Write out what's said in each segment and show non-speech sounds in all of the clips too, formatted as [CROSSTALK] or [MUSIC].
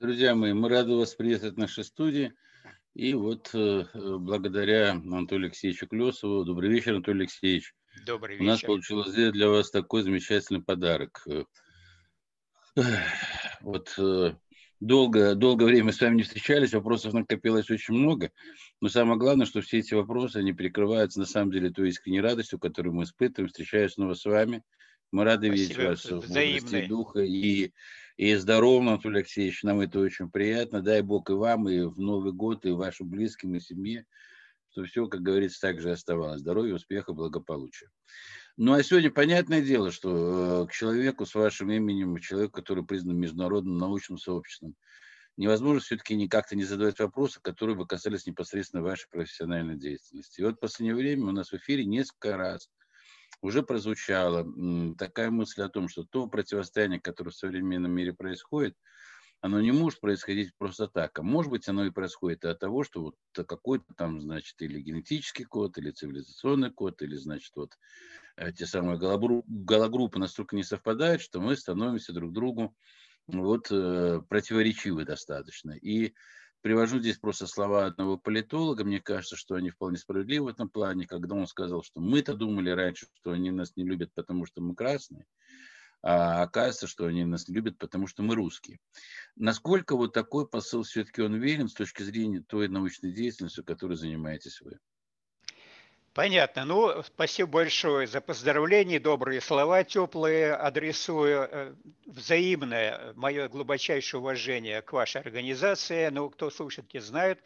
Друзья мои, мы рады вас приветствовать в нашей студии. И вот э, благодаря Анатолию Алексеевичу Клесову, добрый вечер, Анатолий Алексеевич. Добрый вечер. У нас получилось для вас такой замечательный подарок. [SIGHS] Вот э, долго, долгое время с вами не встречались, вопросов накопилось очень много, но самое главное, что все эти вопросы, они перекрываются на самом деле той искренней радостью, которую мы испытываем, встречаясь снова с вами. Мы рады Спасибо. видеть вас в бодрости духа и и здоровым, Анатолий Алексеевич, нам это очень приятно. Дай Бог и вам, и в Новый год, и вашим близким, и семье, что все, как говорится, так же оставалось. Здоровья, успеха, благополучия. Ну а сегодня понятное дело, что э, к человеку с вашим именем, человеку, который признан международным научным сообществом, невозможно все-таки никак-то не задавать вопросы, которые бы касались непосредственно вашей профессиональной деятельности. И вот в последнее время у нас в эфире несколько раз – уже прозвучала такая мысль о том, что то противостояние, которое в современном мире происходит, оно не может происходить просто так. А может быть, оно и происходит от того, что вот какой-то там, значит, или генетический код, или цивилизационный код, или, значит, вот э, те самые гологруппы настолько не совпадают, что мы становимся друг другу вот э, противоречивы достаточно. И Привожу здесь просто слова одного политолога. Мне кажется, что они вполне справедливы в этом плане, когда он сказал, что мы-то думали раньше, что они нас не любят, потому что мы красные, а оказывается, что они нас любят, потому что мы русские. Насколько вот такой посыл все-таки он верен с точки зрения той научной деятельности, которой занимаетесь вы? Понятно. Ну, спасибо большое за поздравления, добрые слова теплые. Адресую э, взаимное мое глубочайшее уважение к вашей организации. Ну, кто слушает, те знают,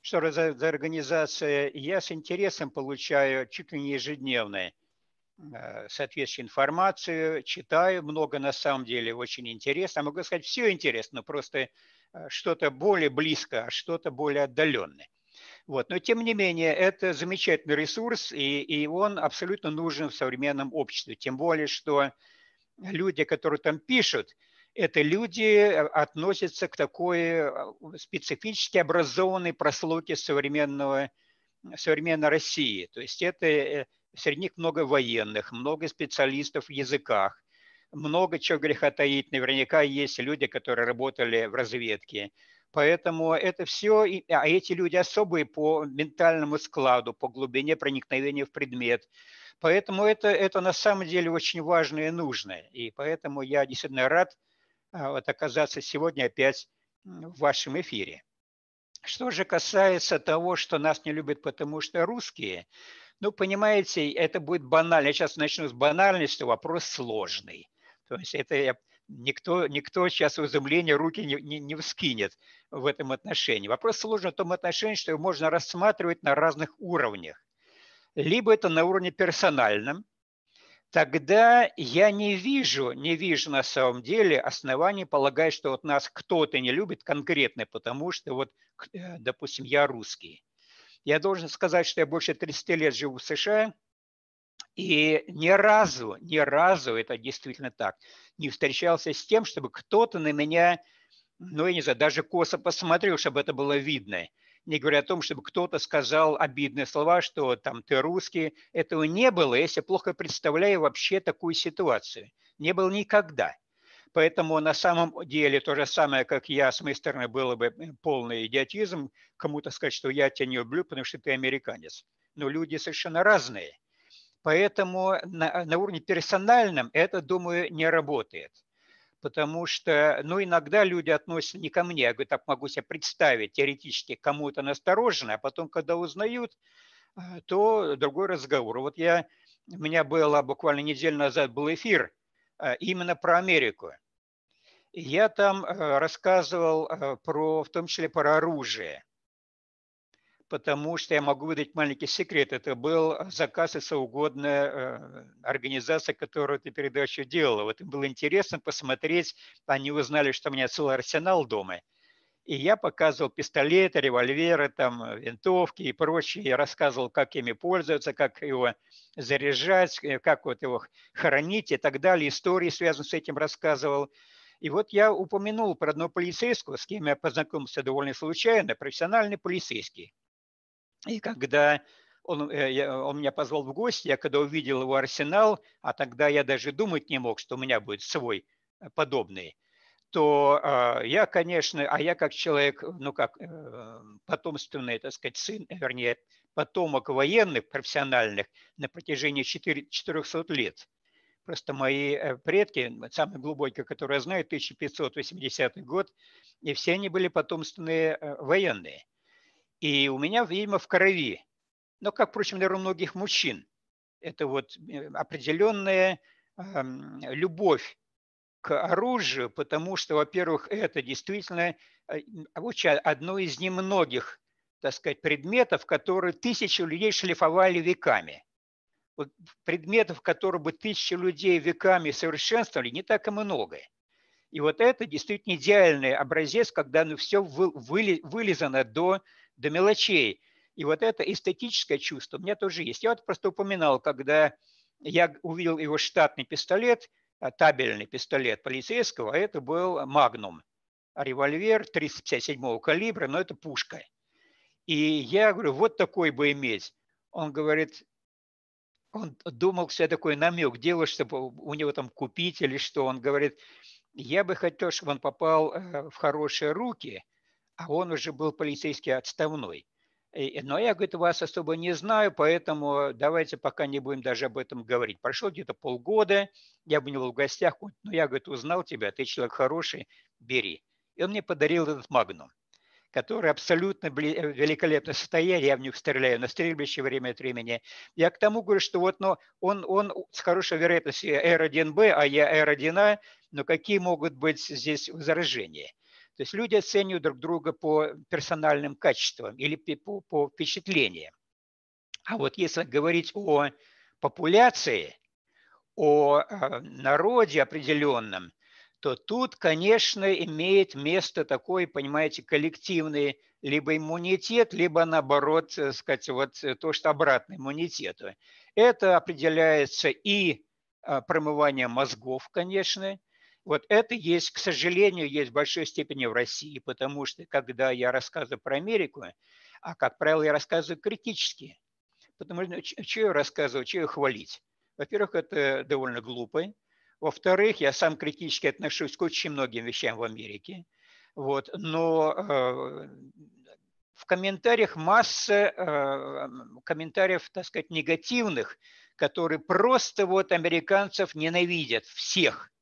что за, за организация. Я с интересом получаю чуть ли не ежедневно э, соответствующую информацию, читаю много на самом деле, очень интересно. Могу сказать, все интересно, просто э, что-то более близко, а что-то более отдаленное. Вот. Но тем не менее, это замечательный ресурс, и, и он абсолютно нужен в современном обществе. Тем более, что люди, которые там пишут, это люди э, относятся к такой э, специфически образованной прослойке современного, современной России. То есть это э, среди них много военных, много специалистов в языках, много чего греха таить. Наверняка есть люди, которые работали в разведке. Поэтому это все, а эти люди особые по ментальному складу, по глубине проникновения в предмет. Поэтому это, это на самом деле очень важно и нужно. И поэтому я действительно рад а, вот, оказаться сегодня опять в вашем эфире. Что же касается того, что нас не любят, потому что русские, ну, понимаете, это будет банально. Я сейчас начну с банальности, вопрос сложный. То есть это я никто, никто сейчас в изумлении руки не, не, не вскинет в этом отношении. Вопрос сложен в том отношении, что его можно рассматривать на разных уровнях. Либо это на уровне персональном, тогда я не вижу, не вижу на самом деле оснований полагать, что вот нас кто-то не любит конкретно, потому что вот, э, допустим, я русский. Я должен сказать, что я больше 30 лет живу в США – и ни разу, ни разу, это действительно так, не встречался с тем, чтобы кто-то на меня, ну, я не знаю, даже косо посмотрел, чтобы это было видно. Не говоря о том, чтобы кто-то сказал обидные слова, что там ты русский. Этого не было, если плохо представляю вообще такую ситуацию. Не было никогда. Поэтому на самом деле то же самое, как я, с моей стороны, было бы полный идиотизм кому-то сказать, что я тебя не люблю, потому что ты американец. Но люди совершенно разные. Поэтому на, на уровне персональном это, думаю, не работает. Потому что, ну, иногда люди относятся не ко мне, я говорю, так могу себе представить теоретически кому-то настороженно, а потом, когда узнают, э, то другой разговор. Вот я, у меня было буквально неделю назад был эфир э, именно про Америку. Я там э, рассказывал про, в том числе про оружие потому что я могу выдать маленький секрет. Это был заказ из угодная э, организация, которая эту передачу делала. Вот им было интересно посмотреть, они узнали, что у меня целый арсенал дома. И я показывал пистолеты, револьверы, там, винтовки и прочее. Я рассказывал, как ими пользоваться, как его заряжать, э, как вот его хоронить и так далее. Истории, связанные с этим, рассказывал. И вот я упомянул про одного полицейского, с кем я познакомился довольно случайно, профессиональный полицейский. И когда он, э, он меня позвал в гости, я когда увидел его арсенал, а тогда я даже думать не мог, что у меня будет свой э, подобный, то э, я, конечно, а я как человек, ну как э, потомственный, так сказать, сын, вернее, потомок военных профессиональных на протяжении 4, 400 лет. Просто мои э, предки, самые глубокие, которые я знаю, 1580 год, и все они были потомственные э, военные. И у меня, видимо, в крови, но, как, впрочем, наверное, у многих мужчин, это вот э, определенная э, любовь к оружию, потому что, во-первых, это действительно одно из немногих, так сказать, предметов, которые тысячи людей шлифовали веками. Вот предметов, которые бы тысячи людей веками совершенствовали, не так и много. И вот это действительно идеальный образец, когда ну, все вылезано до, до мелочей. И вот это эстетическое чувство у меня тоже есть. Я вот просто упоминал, когда я увидел его штатный пистолет, а, табельный пистолет полицейского, а это был «Магнум». Револьвер 357 калибра, но это пушка. И я говорю, вот такой бы иметь. Он говорит, он думал, что я такой намек делаю, чтобы у него там купить или что. Он говорит, я бы хотел, чтобы он попал э, в хорошие руки, а он уже был полицейский отставной. Но я, говорит, вас особо не знаю, поэтому давайте пока не будем даже об этом говорить. Прошло где-то полгода, я бы не был в гостях, но я, говорит, узнал тебя, ты человек хороший, бери. И он мне подарил этот магнум который абсолютно великолепное состояние, я в них стреляю на стрельбище время от времени. Я к тому говорю, что вот но он, он с хорошей вероятностью R1B, а я R1A, но какие могут быть здесь возражения? То есть люди оценивают друг друга по персональным качествам или по, по впечатлениям. А вот если говорить о популяции, о э, народе определенном, то тут, конечно, имеет место такой, понимаете, коллективный либо иммунитет, либо наоборот, э, сказать, вот э, то, что обратно иммунитету. Это определяется и промыванием мозгов, конечно, вот это есть, к сожалению, есть в большой степени в России, потому что когда я рассказываю про Америку, а, как правило, я рассказываю критически, потому что что я рассказываю, что я хвалить? Во-первых, это довольно глупо. Во-вторых, я сам критически отношусь к очень многим вещам в Америке. Вот. Но э, в комментариях масса э, комментариев, так сказать, негативных, которые просто вот американцев ненавидят всех –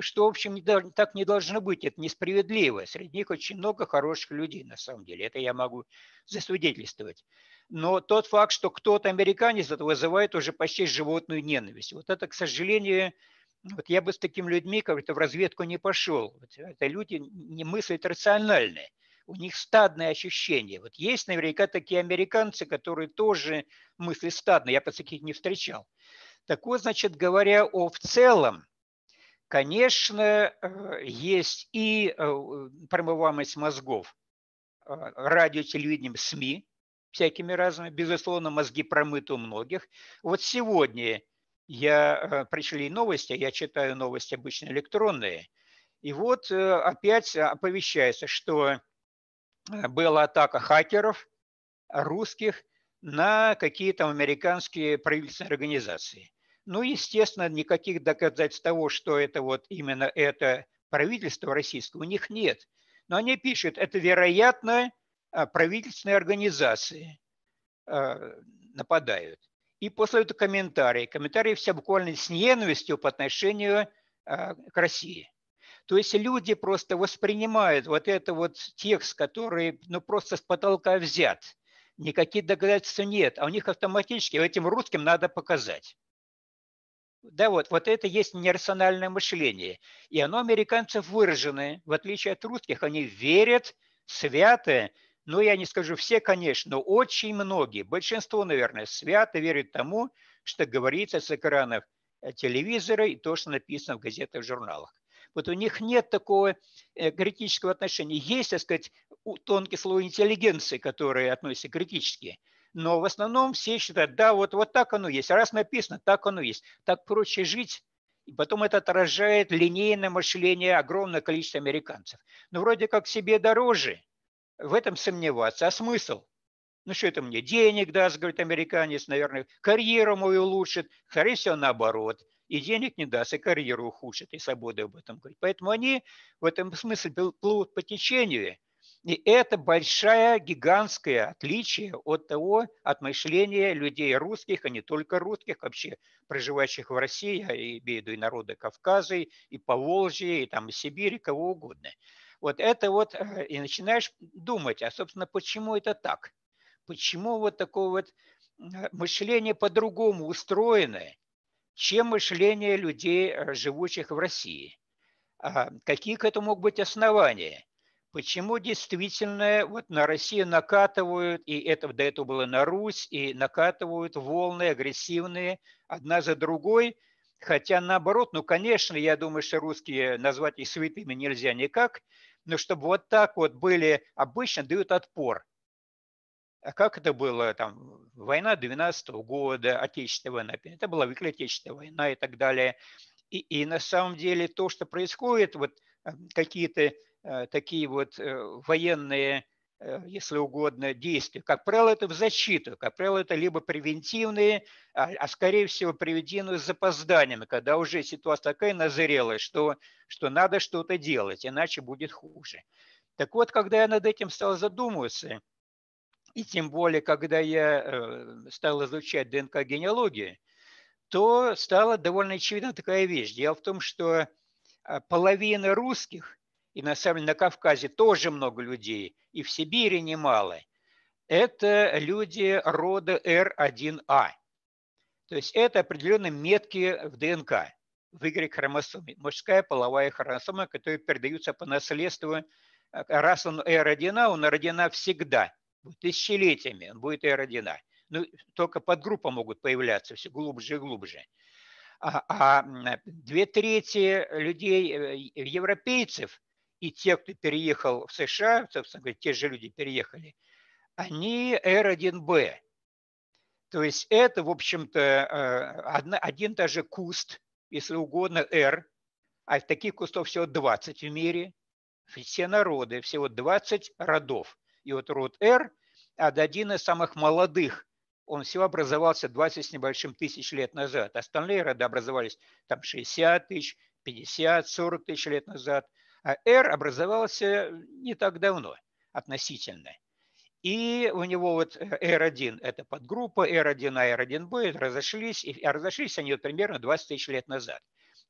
что, в общем, не, так не должно быть, это несправедливо. Среди них очень много хороших людей, на самом деле, это я могу засвидетельствовать. Но тот факт, что кто-то американец, это вызывает уже почти животную ненависть. Вот это, к сожалению, вот я бы с такими людьми как-то в разведку не пошел. Это люди не мыслят рационально. У них стадное ощущение. Вот есть наверняка такие американцы, которые тоже мыслят стадно. Я таких не встречал. Так вот, значит, говоря о в целом, Конечно, э, есть и э, промываемость мозгов э, радио, телевидением, СМИ, всякими разными. Безусловно, мозги промыты у многих. Вот сегодня я пришли новости, я читаю новости обычно электронные, и вот опять оповещается, что была атака хакеров русских на какие-то американские правительственные организации. Ну, естественно, никаких доказательств того, что это вот именно это правительство российское, у них нет. Но они пишут, это, вероятно, а, правительственные организации а, нападают. И после этого комментарии. Комментарии все буквально с ненавистью по отношению а, к России. То есть люди просто воспринимают вот это вот текст, который ну, просто с потолка взят. Никаких доказательств нет, а у них автоматически этим русским надо показать. Да, вот, вот это есть нерациональное мышление. И оно американцев выраженное. В отличие от русских, они верят свято, ну, я не скажу все, конечно, но очень многие, большинство, наверное, свято верят тому, что говорится с экранов э, телевизора и то, что написано в газетах и журналах. Вот у них нет такого э, критического отношения. Есть, так сказать, тонкий слой интеллигенции, которые относятся критически – но в основном все считают, да, вот, вот так оно есть. Раз написано, так оно есть. Так проще жить. И потом это отражает линейное мышление огромное количество американцев. Ну, вроде как себе дороже. В этом сомневаться. А смысл? Ну, что это мне? Денег даст, говорит американец, наверное. Карьеру мою улучшит. Скорее всего, наоборот. и денег не даст, и карьеру ухудшит, и свобода об этом говорит. Поэтому они в этом смысле плывут по течению, и это большое, гигантское отличие от того, от мышления людей русских, а не только русских, вообще проживающих в России, я имею в виду и народы Кавказа, и Поволжья, и там и Сибири, кого угодно. Вот это вот, э, и начинаешь думать, а, собственно, почему это так? Почему вот такое вот э, мышление по-другому устроенное, чем мышление людей, э, живущих в России? А какие к этому могут быть основания? Почему действительно вот на Россию накатывают, и это до этого было на Русь, и накатывают волны агрессивные одна за другой, хотя наоборот, ну, конечно, я думаю, что русские назвать их святыми нельзя никак, но чтобы вот так вот были, обычно дают отпор. А как это было, там, война 12 -го года, Отечественная война, это была Великая Отечественная война и так далее. И, и на самом деле то, что происходит, вот какие-то Э, такие вот э, военные, э, если угодно, действия. Как правило, это в защиту. Как правило, это либо превентивные, а, а скорее всего превентивные с запозданиями, когда уже ситуация такая назрелая, что, что надо что-то делать, иначе будет хуже. Так вот, когда я над этим стал задумываться, и тем более, когда я стал изучать ДНК-генеалогию, то стала довольно очевидна такая вещь. Дело в том, что половина русских – и на самом деле на Кавказе тоже много людей, и в Сибири немало, это люди рода R1A. То есть это определенные метки в ДНК, в Y-хромосоме. Мужская половая хромосома, которая передаются по наследству. Раз он R1A, он R1A всегда, тысячелетиями он будет R1A. Ну, только подгруппы могут появляться все глубже и глубже. А, две трети людей, э, европейцев, и те, кто переехал в США, собственно говоря, те же люди переехали, они R1B. То есть это, в общем-то, э, один даже куст, если угодно, R, а таких кустов всего 20 в мире, все народы, всего 20 родов. И вот род R, один из самых молодых, он всего образовался 20 с небольшим тысяч лет назад. Остальные рода образовались там 60 тысяч, 50, 40 тысяч лет назад – а R образовался не так давно относительно. И у него вот R1 – это подгруппа, R1A, R1B разошлись, и разошлись они вот примерно 20 тысяч лет назад.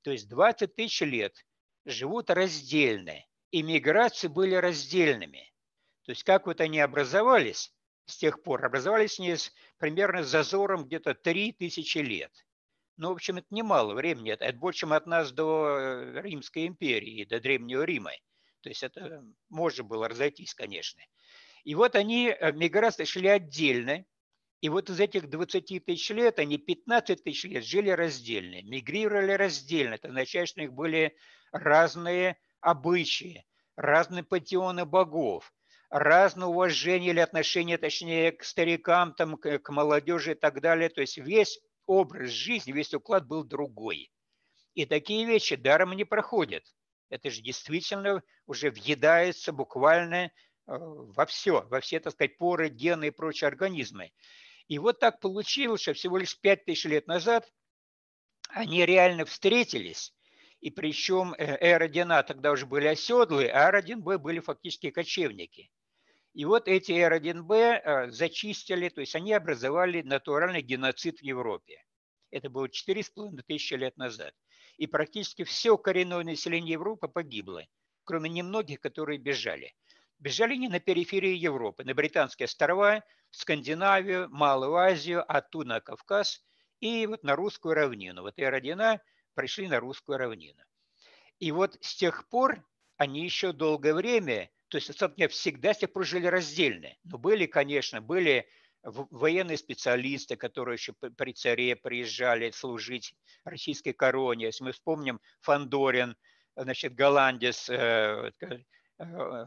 То есть 20 тысяч лет живут раздельно, и миграции были раздельными. То есть как вот они образовались с тех пор? Образовались они с, примерно с зазором где-то 3 тысячи лет. Ну, в общем, это немало времени. Это, это больше, чем от нас до э, Римской империи, до Древнего Рима. То есть это можно было разойтись, конечно. И вот они, э, миграции шли отдельно. И вот из этих 20 тысяч лет они 15 тысяч лет жили раздельно, мигрировали раздельно. Это означает, что у них были разные обычаи, разные патионы богов, разное уважение или отношение, точнее, к старикам, там, к, к молодежи и так далее. То есть весь образ жизни, весь уклад был другой. И такие вещи даром не проходят. Это же действительно уже въедается буквально э, во все, во все, так сказать, поры, гены и прочие организмы. И вот так получилось, что всего лишь 5000 лет назад они реально встретились, и причем R1A тогда уже были оседлые, а R1B были фактически кочевники. И вот эти R1B э, зачистили, то есть они образовали натуральный геноцид в Европе. Это было 4,5 тысячи лет назад. И практически все коренное население Европы погибло, кроме немногих, которые бежали. Бежали не на периферии Европы, на Британские острова, в Скандинавию, Малую Азию, оттуда на Кавказ и вот на русскую равнину. Вот и родина пришли на русскую равнину. И вот с тех пор они еще долгое время то есть, собственно, всегда все прожили раздельно. Но были, конечно, были военные специалисты, которые еще при царе приезжали служить российской короне. Если мы вспомним Фандорин, значит, голландец э, э,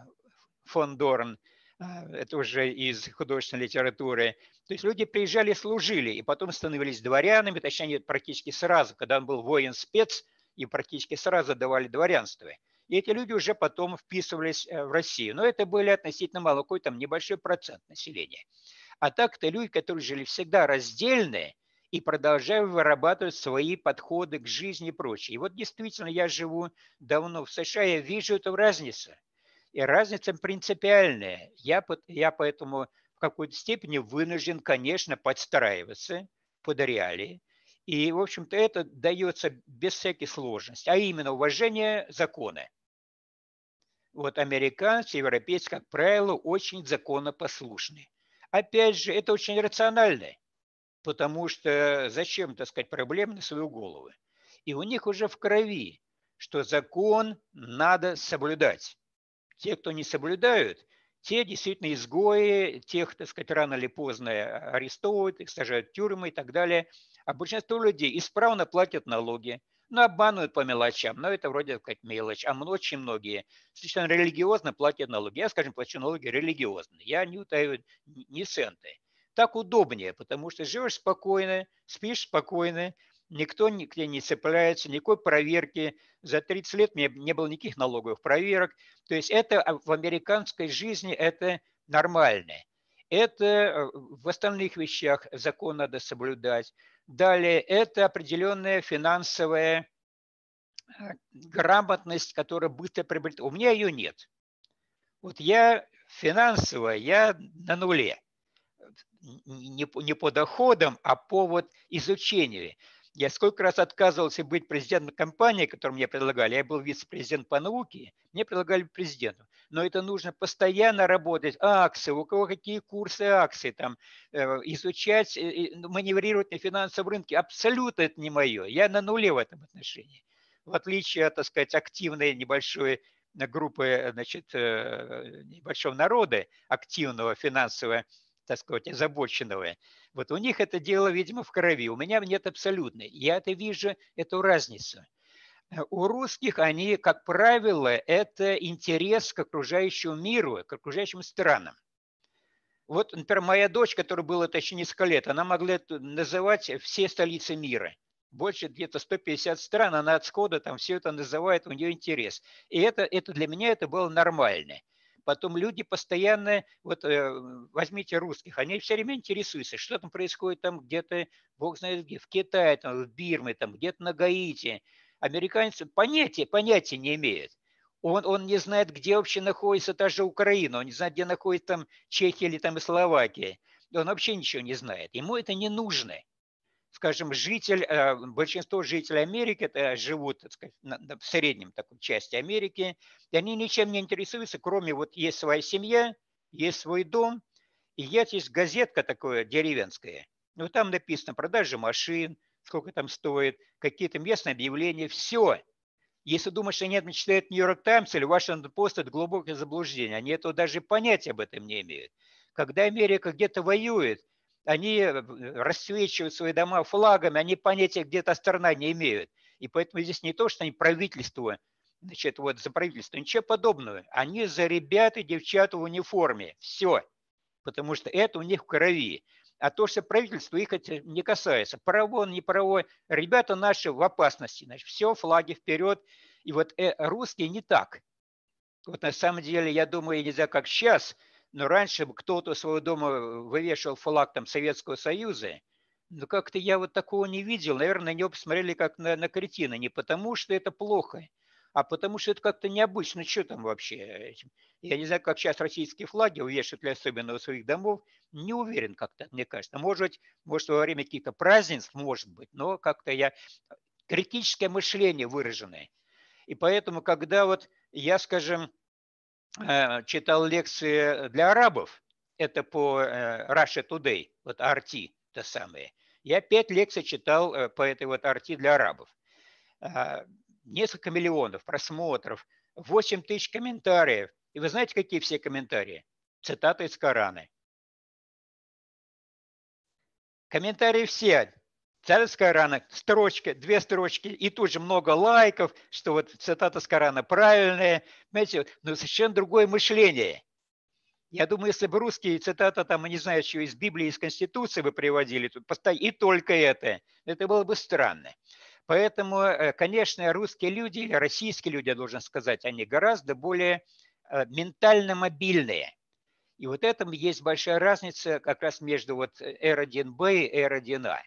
фон Дорн, э, это уже из художественной литературы. То есть люди приезжали, служили, и потом становились дворянами, точнее, практически сразу, когда он был воин-спец, и практически сразу давали дворянство. И эти люди уже потом вписывались э, в Россию. Но это были относительно мало, какой там небольшой процент населения. А так-то люди, которые жили всегда раздельные, и продолжаю вырабатывать свои подходы к жизни и прочее. И вот действительно я живу давно в США, я вижу эту разницу. И разница принципиальная. Я, я поэтому в какой-то степени вынужден, конечно, подстраиваться под реалии. И, в общем-то, это дается без всяких сложностей, а именно уважение закона. Вот американцы, европейцы, как правило, очень законопослушны. Опять же, это очень рационально, потому что зачем, так сказать, проблем на свою голову? И у них уже в крови, что закон надо соблюдать. Те, кто не соблюдают, те действительно изгои, тех, так сказать, рано или поздно арестовывают, их сажают в тюрьмы и так далее. А большинство людей исправно платят налоги, ну, обманывают по мелочам, но это вроде как мелочь. А очень многие совершенно религиозно платят налоги. Я, скажем, плачу налоги религиозно. Я не утаю ни центы. Так удобнее, потому что живешь спокойно, спишь спокойно, никто нигде не цепляется, никакой проверки. За 30 лет мне не было никаких налоговых проверок. То есть это а, в американской жизни это нормально. Это э, в остальных вещах закон надо соблюдать. Далее это определенная финансовая э, грамотность, которая быстро приобретает. У меня ее нет. Вот я финансово, я на нуле. Не по, не по доходам, а по вот изучению. Я сколько раз отказывался быть президентом компании, которую мне предлагали. Я был вице-президент по науке, мне предлагали президенту. Но это нужно постоянно работать. Акции, у кого какие курсы акций, там, э, изучать, ну, маневрировать на финансовом рынке. Абсолютно это не мое. Я на нуле в этом отношении. В отличие от, так сказать, активной небольшой группы, значит, э, небольшого народа, активного финансово, так сказать, озабоченного, вот у них это дело, видимо, в крови. У меня нет абсолютной. Я это вижу, эту разницу. Э, у русских они, как правило, это интерес к окружающему миру, к окружающим странам. Вот, например, моя дочь, которая была еще несколько лет, она могла называть все столицы мира. Больше где-то 150 стран, она от схода там все это называет, у нее интерес. И это, это для меня это было нормально. Потом люди постоянно, вот э, возьмите русских, они все время интересуются, что там происходит там где-то, бог знает где, в Китае, там, в Бирме, там где-то на Гаити. Американцы понятия, понятия не имеют. Он, он не знает, где вообще находится та же Украина, он не знает, где находится там Чехия или там и Словакия. Он вообще ничего не знает. Ему это не нужно скажем, житель, э, большинство жителей Америки это живут так сказать, в среднем такой части Америки, и они ничем не интересуются, кроме вот есть своя семья, есть свой дом, и есть газетка такое деревенская. Ну, там написано продажа машин, сколько там стоит, какие-то местные объявления, все. Если думаешь, что это читают Нью-Йорк Таймс или Вашингтон Пост, это глубокое заблуждение. Они этого даже понятия об этом не имеют. Когда Америка где-то воюет, они э, расцвечивают свои дома флагами, они понятия где-то страна не имеют. И поэтому здесь не то, что они правительство, значит, вот за правительство, ничего подобного. Они за ребят и девчат в униформе. Все. Потому что это у них в крови. А то, что правительство их это не касается. Правовой, не правовой. Ребята наши в опасности. Значит, все, флаги вперед. И вот э, русские не так. Вот на самом деле, я думаю, не знаю, как сейчас – но раньше кто-то своего дома вывешивал флаг там Советского Союза, но как-то я вот такого не видел. Наверное, на него посмотрели как на, на кретина. Не потому, что это плохо, а потому что это как-то необычно. Что там вообще? Я не знаю, как сейчас российские флаги увешивают для особенно своих домов. Не уверен как-то, мне кажется. Может может во время каких-то празднеств, может быть, но как-то я... Критическое мышление выраженное. И поэтому, когда вот я, скажем, Э, читал лекции для арабов, это по э, Russia Today, вот RT, то самое. Я пять лекций читал э, по этой вот RT для арабов. Несколько миллионов просмотров, 8 тысяч комментариев. И вы знаете, какие все комментарии? Цитаты из Корана. Комментарии все Царь с Корана, строчка, две строчки, и тут же много лайков, что вот цитата с Корана правильная. Понимаете, но совершенно другое мышление. Я думаю, если бы русские цитаты там, не знаю, что из Библии, из Конституции бы приводили, тут и только это, это было бы странно. Поэтому, э, конечно, русские люди, или российские люди, я должен сказать, они гораздо более э, ментально мобильные. И вот этом есть большая разница как раз между вот R1B и R1A.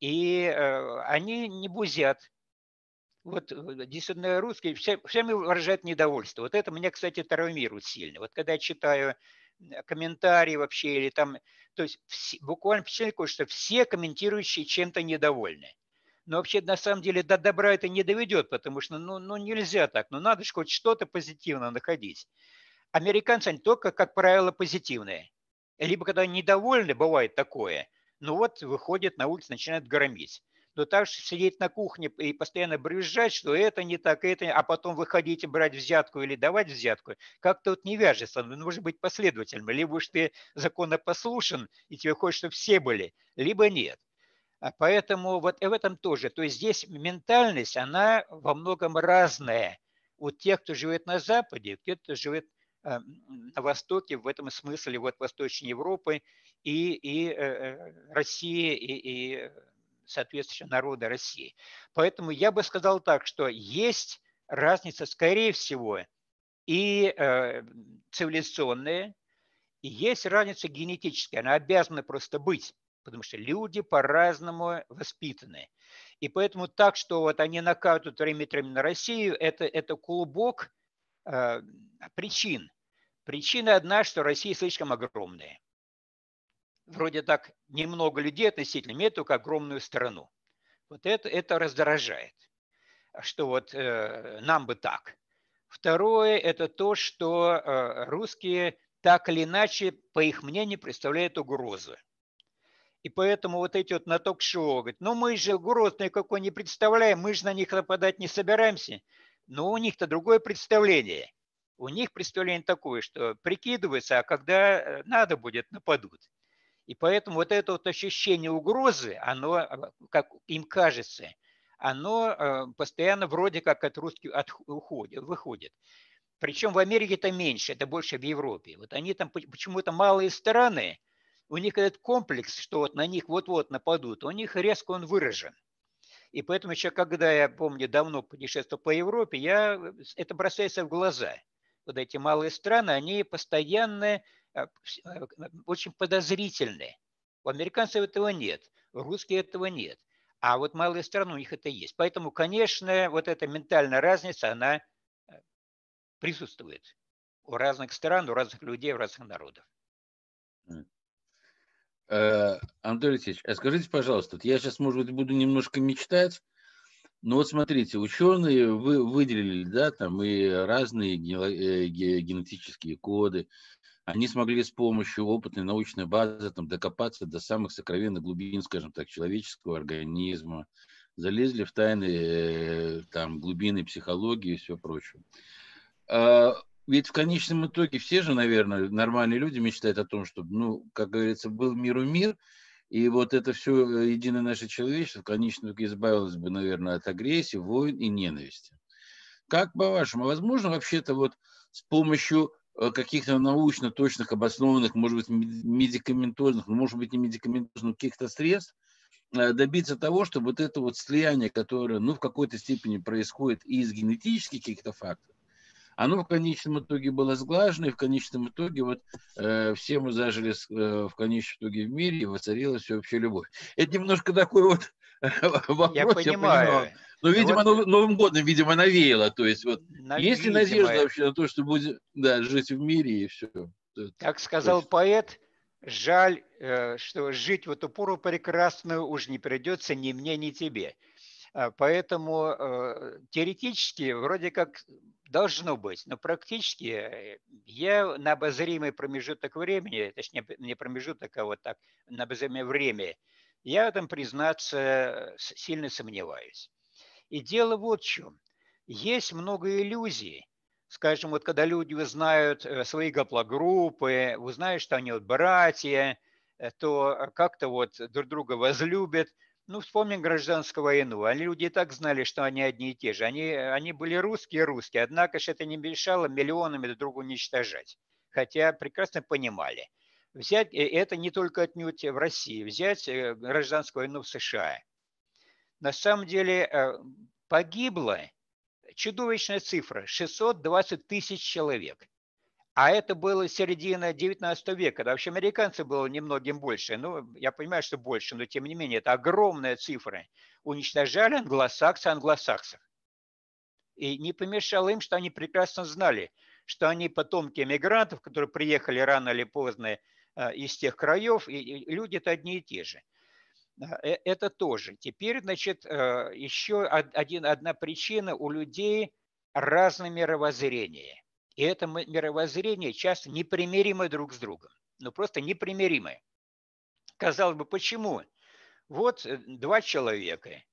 И они не бузят. Вот действительно русские все, всеми выражают недовольство. Вот это меня, кстати, травмирует сильно. Вот когда я читаю комментарии вообще или там, то есть все, буквально впечатление что все комментирующие чем-то недовольны. Но вообще на самом деле до добра это не доведет, потому что ну, ну нельзя так, ну надо же хоть что-то позитивно находить. Американцы, они только, как правило, позитивные. Либо когда недовольны, бывает такое, ну вот выходят на улицу, начинают громить. Но так что сидеть на кухне и постоянно брюзжать, что это не так, это не, а потом выходить и брать взятку или давать взятку, как-то вот не вяжется. Ну, нужно быть последовательным. Либо уж ты законопослушен, и тебе хочется, чтобы все были, либо нет. А поэтому вот в этом тоже. То есть здесь ментальность, она во многом разная у тех, кто живет на Западе, кто живет э, на Востоке, в этом смысле вот Восточной Европы и, и э, э, России, и, и соответственно, народа России. Поэтому я бы сказал так, что есть разница, скорее всего, и э, цивилизационная, и есть разница генетическая. Она обязана просто быть потому что люди по-разному воспитаны. И поэтому так, что вот они накатывают время на Россию, это, это клубок э, причин. Причина одна, что Россия слишком огромная. Вроде так немного людей относительно имеет только огромную страну. Вот это, это раздражает, что вот э, нам бы так. Второе – это то, что э, русские так или иначе, по их мнению, представляют угрозу. И поэтому вот эти вот на ток-шоу говорят, ну мы же Грозный какой не представляем, мы же на них нападать не собираемся. Но у них-то другое представление. У них представление такое, что прикидываются, а когда э, надо будет, нападут. И поэтому вот это вот ощущение угрозы, оно, а, как им кажется, оно э, постоянно вроде как от русских уходит, выходит. Причем в Америке это меньше, это больше в Европе. Вот они там почему-то малые страны, у них этот комплекс, что вот на них вот-вот нападут, у них резко он выражен. И поэтому еще, когда я помню, давно путешествовал по Европе, я, это бросается в глаза. Вот эти малые страны, они постоянно э, э, очень подозрительны. У американцев этого нет, у русских этого нет. А вот малые страны, у них это есть. Поэтому, конечно, вот эта ментальная разница, она э, присутствует у разных стран, у разных людей, у разных народов. Э, Анатолий Алексеевич, а скажите, пожалуйста, вот я сейчас, может быть, буду немножко мечтать, но вот смотрите, ученые вы, выделили, да, там и разные э, генетические коды, они смогли с помощью опытной научной базы там, докопаться до самых сокровенных глубин, скажем так, человеческого организма, залезли в тайны э, там, глубины психологии и все прочее. Ведь в конечном итоге все же, наверное, нормальные люди мечтают о том, чтобы, ну, как говорится, был миру мир, и вот это все э, единое наше человечество в конечном итоге избавилось бы, наверное, от агрессии, войн и ненависти. Как по-вашему, возможно вообще-то вот с помощью э, каких-то научно точных, обоснованных, может быть, медикаментозных, ну, может быть, не медикаментозных, каких-то средств, э, добиться того, чтобы вот это вот слияние, которое, ну, в какой-то степени происходит из генетических каких-то факторов, оно в конечном итоге было сглажено, и в конечном итоге вот э, все мы зажили э, в конечном итоге в мире, и воцарилась всеобщая любовь. Это немножко такой вот [LAUGHS] вопрос, я понимаю. Я понимаю. Но, видимо, вот... Новым годом, видимо, навеяло. То есть, вот, Навидимо. есть ли надежда вообще на то, что будет да, жить в мире и все? Как сказал есть... поэт, жаль, э, что жить в эту пору прекрасную уж не придется ни мне, ни тебе. А, поэтому э, теоретически вроде как должно быть, но практически э, я на обозримый промежуток времени, точнее не промежуток, а вот так, на обозримое время, я в этом, признаться, сильно сомневаюсь. И дело вот в чем. Есть много иллюзий. Скажем, вот когда люди узнают э, свои гаплогруппы, узнают, что они вот братья, то как-то вот друг друга возлюбят – ну, вспомним гражданскую войну. Они люди и так знали, что они одни и те же. Они, они были русские русские, однако же это не мешало миллионами друг друга уничтожать. Хотя прекрасно понимали. Взять э, это не только отнюдь в России, взять э, гражданскую войну в США. На самом деле э, погибло чудовищная цифра – 620 тысяч человек. А это было середина 19 века. Вообще американцы было немногим больше. Ну, я понимаю, что больше, но тем не менее, это огромная цифра. Уничтожали англосаксы англосаксов. И не помешало им, что они прекрасно знали, что они потомки эмигрантов, которые приехали рано или поздно э, из тех краев, и люди-то одни и те же. Э, это тоже. Теперь, значит, э, еще один, одна причина у людей разное мировоззрение. И это мировоззрение часто непримиримы друг с другом. Ну, просто непримиримы. Казалось бы, почему? Вот э, два человека.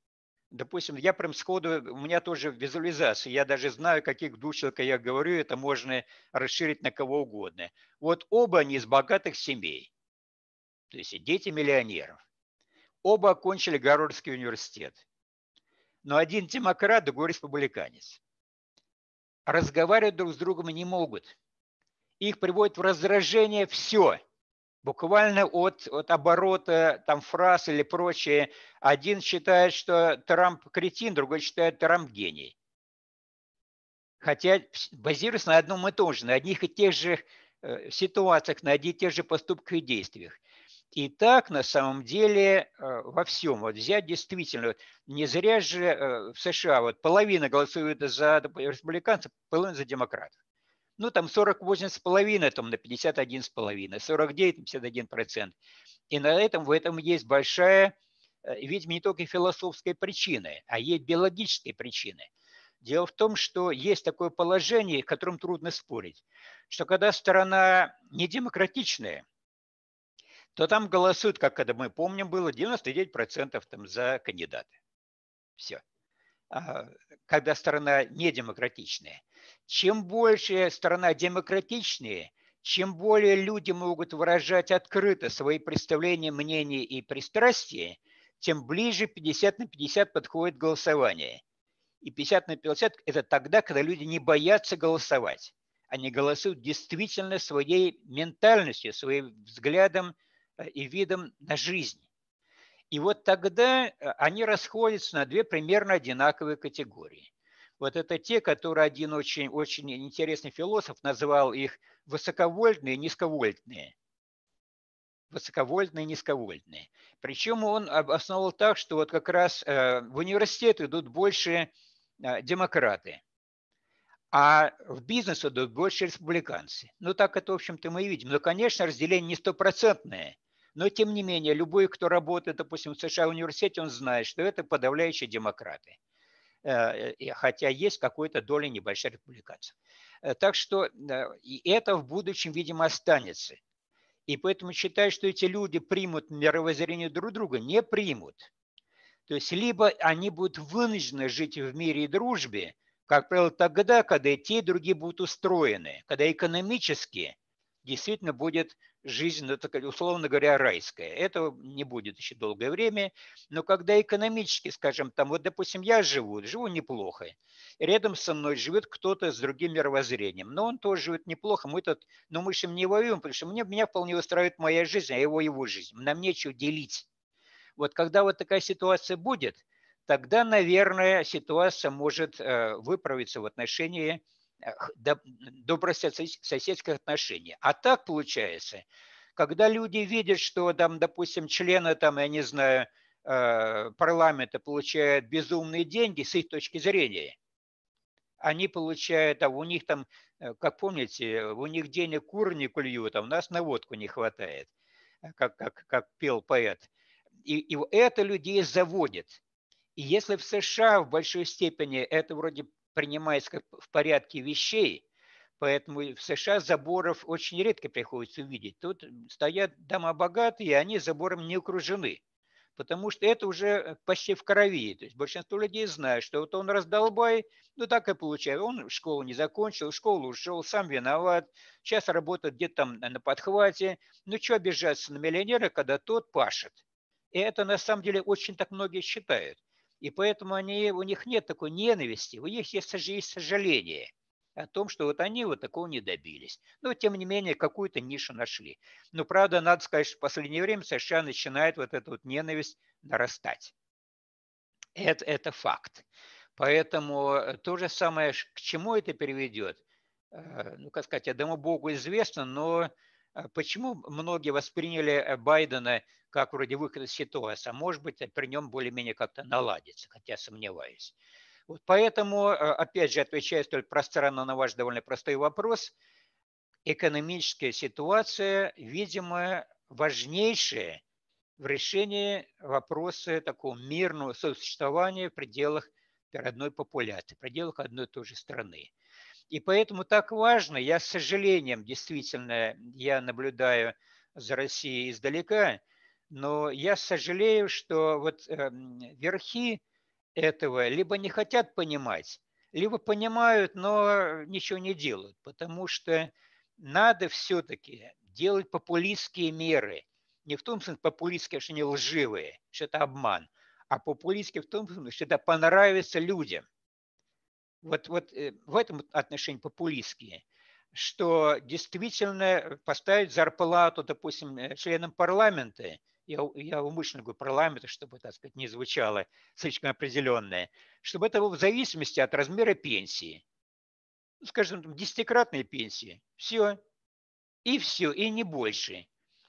Допустим, я прям сходу, у меня тоже визуализация, я даже знаю, каких двух человек я говорю, это можно расширить на кого угодно. Вот оба они из богатых семей, то есть дети миллионеров. Оба окончили Гарвардский университет. Но один демократ, другой республиканец разговаривать друг с другом не могут. Их приводит в раздражение все. Буквально от, от оборота там, фраз или прочее. Один считает, что Трамп кретин, другой считает Трамп гений. Хотя базируясь на одном и том же, на одних и тех же э, ситуациях, на одних и тех же поступках и действиях. И так на самом деле э, во всем. Вот взять действительно, не зря же э, в США вот половина голосует за республиканцев, половина за демократов. Ну, там 48 с половиной, там на 51 с половиной, 49 на 51 процент. И на этом, в этом есть большая, э, видимо, не только философская причина, а есть биологические причины. Дело в том, что есть такое положение, в котором трудно спорить, что когда сторона недемократичная – то там голосуют, как когда мы помним, было 99% там за кандидата. Все. А, когда сторона недемократичная. Чем больше сторона демократичнее, чем более люди могут выражать открыто свои представления, мнения и пристрастия, тем ближе 50 на 50 подходит голосование. И 50 на 50 – это тогда, когда люди не боятся голосовать. Они голосуют действительно своей ментальностью, своим взглядом и видом на жизнь. И вот тогда э, они расходятся на две примерно одинаковые категории. Вот это те, которые один очень, очень интересный философ назвал их высоковольтные и низковольтные. Высоковольтные и низковольтные. Причем он основал так, что вот как раз э, в университет идут больше демократы, а в бизнес идут больше республиканцы. Ну так это, в общем-то, мы и видим. Но, конечно, разделение не стопроцентное. Но, тем не менее, любой, кто работает, допустим, в США университете, он знает, что это подавляющие демократы. Э, хотя есть какая-то доля небольшая республиканцев. Э, так что и это в будущем, видимо, останется. И поэтому считаю, что эти люди примут мировоззрение друг друга, не примут. То есть либо они будут вынуждены жить в мире и дружбе, как правило, тогда, когда и те, и другие будут устроены, когда экономически действительно будет жизнь, ну, условно говоря, райская. Этого не будет еще долгое время, но когда экономически, скажем, там, вот, допустим, я живу, живу неплохо, рядом со мной живет кто-то с другим мировоззрением, но он тоже живет неплохо, мы тут, но мы же не воюем, потому что мне, меня вполне устраивает моя жизнь, а его его жизнь, нам нечего делить. Вот когда вот такая ситуация будет, тогда, наверное, ситуация может э, выправиться в отношении добрососедских отношений. А так получается, когда люди видят, что там, допустим, члены там, я не знаю, э, парламента получают безумные деньги с их точки зрения, они получают, а у них там, э, как помните, у них денег кур не клюют, а у нас на водку не хватает, как, как, как пел поэт. И, и это людей заводит. И если в США в большой степени это вроде принимается в порядке вещей, поэтому в США заборов очень редко приходится увидеть. Тут стоят дома богатые, и они забором не окружены, потому что это уже почти в крови. То есть большинство людей знают, что вот он раздолбай, ну так и получается. Он школу не закончил, школу ушел, сам виноват, сейчас работает где-то там на подхвате. Ну что обижаться на миллионера, когда тот пашет? И это на самом деле очень так многие считают. И поэтому они, у них нет такой ненависти, у них есть, есть сожаление о том, что вот они вот такого не добились. Но, тем не менее, какую-то нишу нашли. Но, правда, надо сказать, что в последнее время США начинает вот эта вот ненависть нарастать. Это, это факт. Поэтому э, то же самое, к чему это приведет, ну, как сказать, одному Богу известно, но почему многие восприняли Байдена как вроде выход из ситуации, а может быть, при нем более-менее как-то наладится, хотя сомневаюсь. Вот поэтому, опять же, отвечая столь пространно на ваш довольно простой вопрос, экономическая ситуация, видимо, важнейшая в решении вопроса такого мирного сосуществования в пределах одной популяции, в пределах одной и той же страны. И поэтому так важно, я с сожалением, действительно, я наблюдаю за Россией издалека, но я сожалею, что вот э, верхи этого либо не хотят понимать, либо понимают, но ничего не делают, потому что надо все-таки делать популистские меры. Не в том смысле популистские, что они лживые, что это обман, а популистские в том смысле, что это понравится людям. Вот, вот э, в этом отношении популистские что действительно поставить зарплату, допустим, э, членам парламента, я, я умышленно говорю парламента, чтобы, так сказать, не звучало слишком определенное, чтобы это было в зависимости от размера пенсии. Скажем, десятикратные пенсии. Все. И все, и не больше.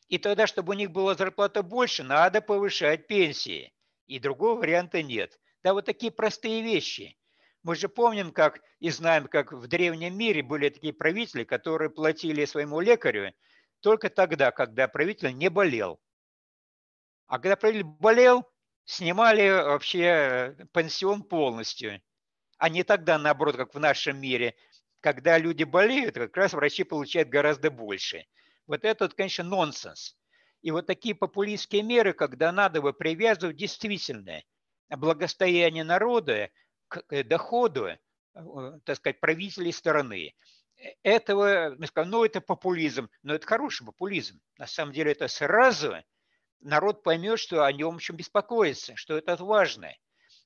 И тогда, чтобы у них была зарплата больше, надо повышать пенсии. И другого варианта нет. Да, вот такие простые вещи. Мы же помним, как и знаем, как в древнем мире были такие правители, которые платили своему лекарю только тогда, когда правитель не болел. А когда правитель болел, снимали вообще пансион полностью. А не тогда, наоборот, как в нашем мире, когда люди болеют, как раз врачи получают гораздо больше. Вот это, конечно, нонсенс. И вот такие популистские меры, когда надо бы привязывать действительно благостояние народа к э, доходу, э, так сказать, правителей страны. Этого, мы скажем, ну это популизм, но это хороший популизм. На самом деле это сразу народ поймет, что о нем еще беспокоится, что это важно.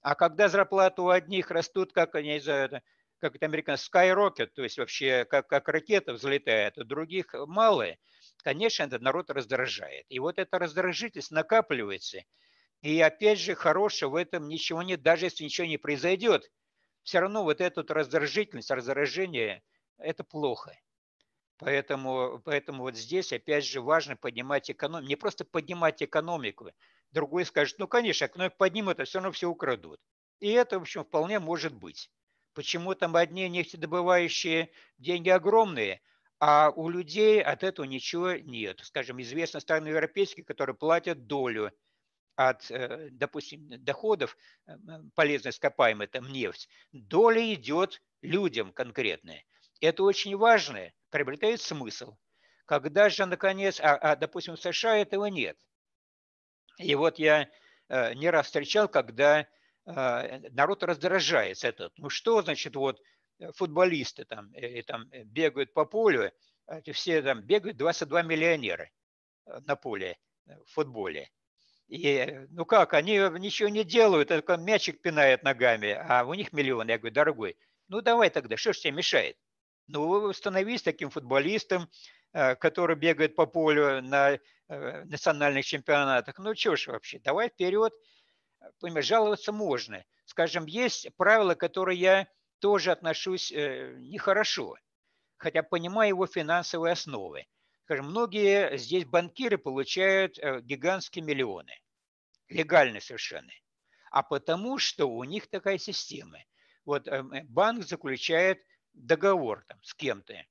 А когда зарплаты у одних растут, как они, за как это американский skyrocket, то есть вообще как, как ракета взлетает, у других малые, конечно, этот народ раздражает. И вот эта раздражительность накапливается. И опять же, хорошего в этом ничего нет, даже если ничего не произойдет. Все равно вот эта раздражительность, раздражение – это плохо. Поэтому, поэтому вот здесь опять же важно поднимать экономику. Не просто поднимать экономику. Другой скажет, ну, конечно, экономику поднимут, а все равно все украдут. И это, в общем, вполне может быть. Почему там одни нефтедобывающие деньги огромные, а у людей от этого ничего нет. Скажем, известны страны европейские, которые платят долю от, э, допустим, доходов э, полезной ископаемой, там нефть, доля идет людям конкретная. Это очень важно, приобретает смысл. Когда же, наконец, а, а допустим, в США этого нет. И вот я э, не раз встречал, когда а, народ раздражается этот. Ну что значит вот футболисты там, и, там бегают по полю, эти все там бегают 22 миллионера на поле в футболе. И, ну как, они ничего не делают, только мячик пинает ногами, а у них миллион. Я говорю, дорогой, ну давай тогда, что ж тебе мешает? Ну, становись таким футболистом, который бегает по полю на национальных чемпионатах. Ну, что ж вообще, давай вперед, понимаешь, жаловаться можно. Скажем, есть правила, которые я тоже отношусь э, нехорошо, хотя понимаю его финансовые основы. Скажем, многие здесь банкиры получают э, гигантские миллионы, легально совершенно, а потому что у них такая система. Вот э, банк заключает договор там, с кем-то,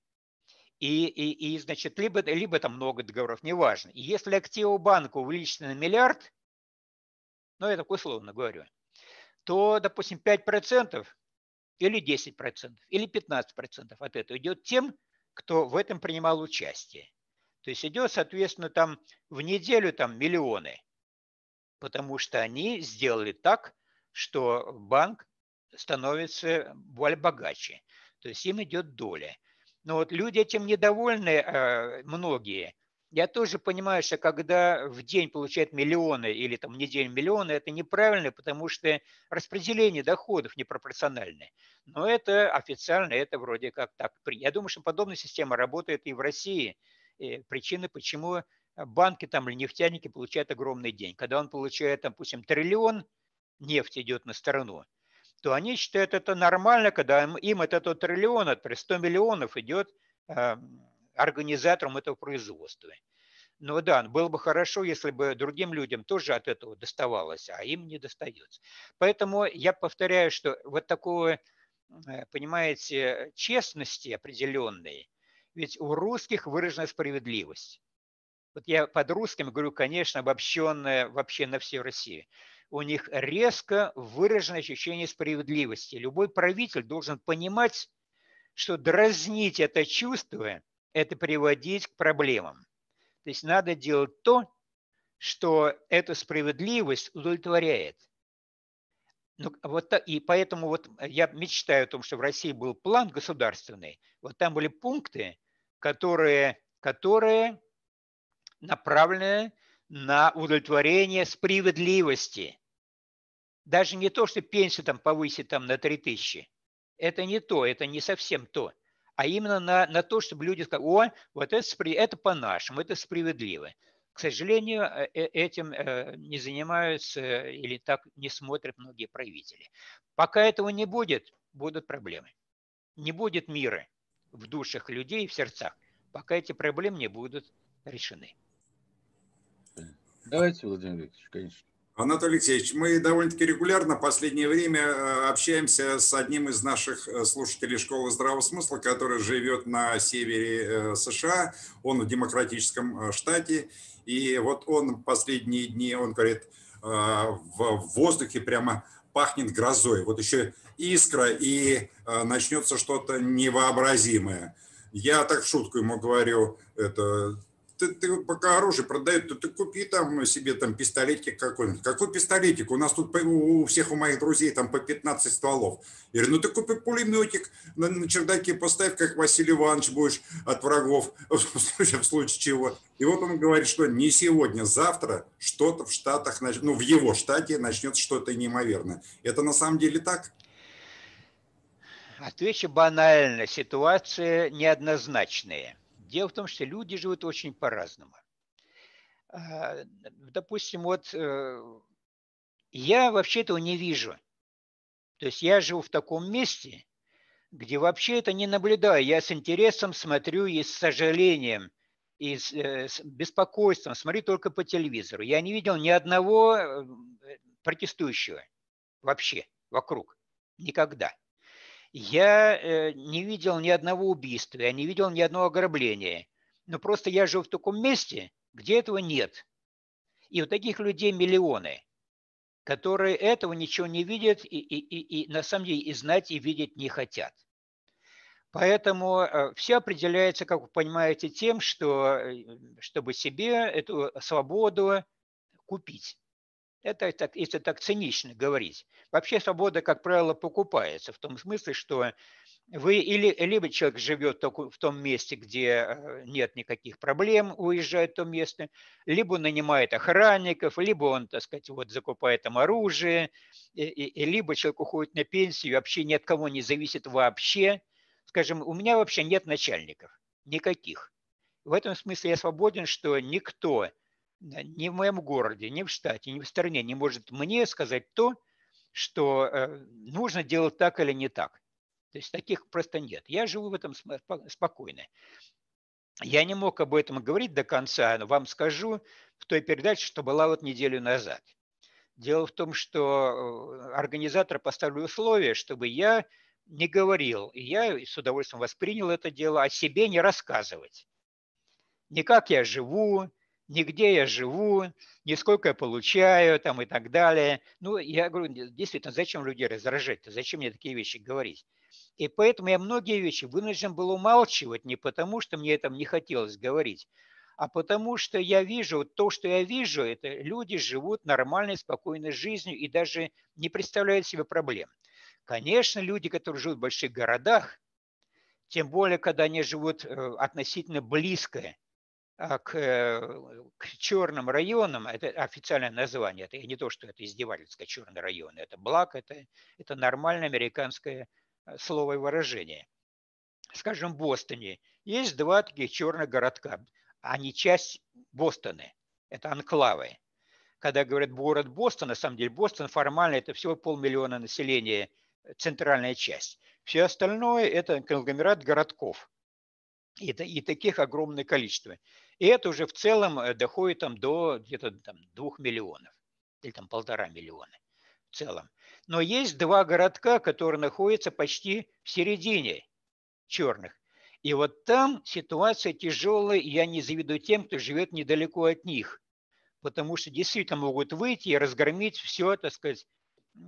и, и, и, значит, либо, либо там много договоров, неважно. И если активы банка увеличены на миллиард, ну, я так условно говорю, то, допустим, 5% или 10% или 15% от этого идет тем, кто в этом принимал участие. То есть идет, соответственно, там в неделю там миллионы, потому что они сделали так, что банк становится более богаче. То есть им идет доля. Но вот люди этим недовольны, э, многие, я тоже понимаю, что когда в день получают миллионы или там в неделю миллионы, это неправильно, потому что распределение доходов непропорциональное. Но это официально, это вроде как так. Я думаю, что подобная система работает и в России. И причины, почему банки там или нефтяники получают огромный день. Когда он получает, допустим, триллион, нефть идет на сторону, то они считают это нормально, когда им от этого триллиона, 100 миллионов идет э, организаторам этого производства. Ну да, было бы хорошо, если бы другим людям тоже от этого доставалось, а им не достается. Поэтому я повторяю, что вот такое, э, понимаете, честности определенной, ведь у русских выражена справедливость. Вот я под русским говорю, конечно, обобщенная вообще на всей России. У них резко выражено ощущение справедливости. Любой правитель должен понимать, что дразнить это чувство – это приводить к проблемам. То есть надо делать то, что эту справедливость удовлетворяет. Ну, вот, и поэтому вот я мечтаю о том, что в России был план государственный. Вот там были пункты, которые, которые направлены на удовлетворение справедливости. Даже не то, что пенсию там повысить там, на 3000. Это не то, это не совсем то а именно на, на то, чтобы люди сказали, о, вот это, это по-нашему, это справедливо. К сожалению, э, э, этим э, не занимаются или так не смотрят многие правители. Пока этого не будет, будут проблемы. Не будет мира в душах людей, в сердцах, пока эти проблемы не будут решены. Давайте, Владимир Викторович, конечно. Анатолий Алексеевич, мы довольно-таки регулярно в последнее время э, общаемся с одним из наших э, слушателей школы здравого смысла, который живет на севере э, США, он в демократическом штате, и вот он последние дни, он говорит, в воздухе прямо пахнет грозой, вот еще искра, и начнется что-то невообразимое. Я так в шутку ему говорю, это ты, ты пока оружие продают, то ты купи там себе там пистолетик какой-нибудь. Какой пистолетик? У нас тут у всех у моих друзей там по 15 стволов. Я говорю, ну ты купи пулеметик на, на чердаке, поставь, как Василий Иванович будешь от врагов, [LAUGHS] в случае, чего. И вот он говорит, что не сегодня, завтра что-то в Штатах, ну в его штате начнется что-то неимоверное. Это на самом деле так? Отвечу банально, ситуация неоднозначная. Дело в том, что люди живут очень по-разному. А, допустим, вот э, я вообще этого не вижу. То есть я живу в таком месте, где вообще это не наблюдаю. Я с интересом смотрю и с сожалением, и с, э, с беспокойством смотрю только по телевизору. Я не видел ни одного э, протестующего вообще вокруг. Никогда. Я э, не видел ни одного убийства, я не видел ни одного ограбления. Но просто я живу в таком месте, где этого нет. И вот таких людей миллионы, которые этого ничего не видят и, и, и, и на самом деле и знать, и видеть не хотят. Поэтому э, все определяется, как вы понимаете, тем, что э, чтобы себе эту свободу купить. Это, так, если так цинично говорить. Вообще свобода, как правило, покупается в том смысле, что вы или либо человек живет в том месте, где э, нет никаких проблем, уезжает в то место, либо нанимает охранников, либо он, так сказать, вот закупает там оружие, и, и, либо человек уходит на пенсию, вообще ни от кого не зависит вообще. Скажем, у меня вообще нет начальников, никаких. В этом смысле я свободен, что никто ни в моем городе, ни в штате, ни в стране не может мне сказать то, что э, нужно делать так или не так. То есть таких просто нет. Я живу в этом спокойно. Я не мог об этом говорить до конца, но вам скажу в той передаче, что была вот неделю назад. Дело в том, что э, организатор поставил условие, чтобы я не говорил, и я с удовольствием воспринял это дело, о себе не рассказывать. Не как я живу, нигде я живу, ни сколько я получаю там и так далее. Ну, я говорю, действительно, зачем людей раздражать-то, зачем мне такие вещи говорить? И поэтому я многие вещи вынужден был умалчивать не потому, что мне там не хотелось говорить, а потому что я вижу, то, что я вижу, это люди живут нормальной, спокойной жизнью и даже не представляют себе проблем. Конечно, люди, которые живут в больших городах, тем более, когда они живут э, относительно близко к, э, к черным районам, это официальное название, это не то, что это издевательское черный район, это благ, это, это нормальное американское э, слово и выражение. Скажем, в Бостоне есть два таких черных городка, они часть Бостона, это анклавы. Когда говорят город Бостон, на самом деле Бостон формально это всего полмиллиона населения центральная часть. Все остальное – это конгломерат городков. И, и таких огромное количество. И это уже в целом э, доходит там, до где-то там, двух миллионов или там полтора миллиона в целом. Но есть два городка, которые находятся почти в середине черных. И вот там ситуация тяжелая, и я не завидую тем, кто живет недалеко от них, потому что действительно могут выйти и разгромить все, так сказать,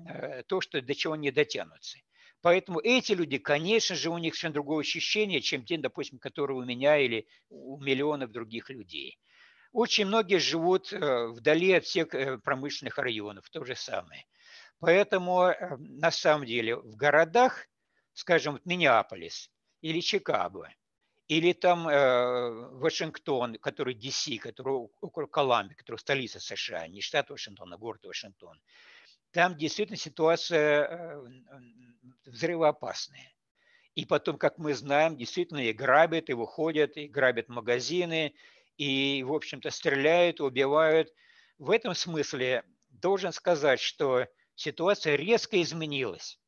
э, то, что до чего не дотянутся. Поэтому эти люди, конечно же, у них совершенно другое ощущение, чем те, допустим, которые у меня или у миллионов других людей. Очень многие живут э, вдали от всех э, промышленных районов, то же самое. Поэтому на самом деле в городах, скажем, Миннеаполис – или Чикаго, или там э, Вашингтон, который DC, который около Колумбии, который столица США, не штат Вашингтон, а город Вашингтон. Там действительно ситуация э, взрывоопасная. И потом, как мы знаем, действительно и грабят, и выходят, и грабят магазины, и, в общем-то, стреляют, убивают. В этом смысле должен сказать, что ситуация резко изменилась.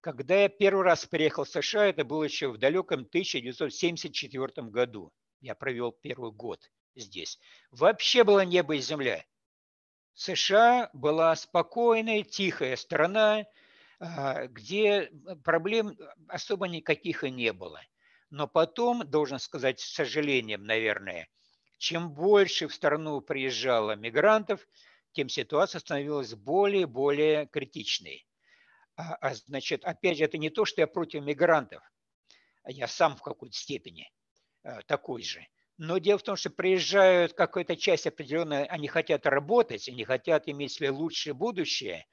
Когда я первый раз приехал в США, это было еще в далеком 1974 году. Я провел первый год здесь. Вообще было небо и земля. США была спокойная, тихая страна, а, где проблем особо никаких и не было. Но потом, должен сказать с сожалением, наверное, чем больше в страну приезжало мигрантов, тем ситуация становилась более и более критичной. А, а, значит, опять же, это не то, что я против мигрантов. Я сам в какой-то степени а, такой же. Но дело в том, что приезжают какая-то часть определенная, они хотят работать, они хотят иметь себе лучшее будущее,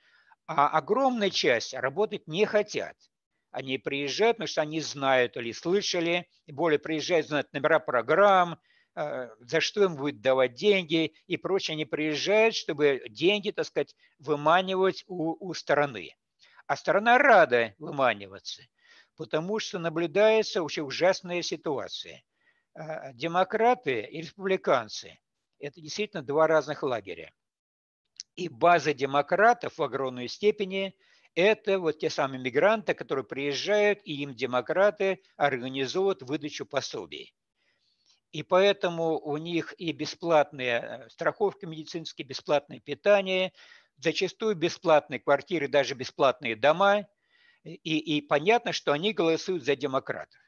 а огромная часть работать не хотят. Они приезжают, потому что они знают или слышали, более приезжают, знают номера программ, а, за что им будет давать деньги и прочее. Они приезжают, чтобы деньги, так сказать, выманивать у, у стороны. А сторона рада выманиваться, потому что наблюдается очень ужасная ситуация. А, демократы и республиканцы – это действительно два разных лагеря. И база демократов в огромной степени – это вот те самые мигранты, которые приезжают, и им демократы организуют выдачу пособий. И поэтому у них и бесплатные э, страховки медицинские, бесплатное питание, зачастую бесплатные квартиры, даже бесплатные дома, и, и понятно, что они голосуют за демократов.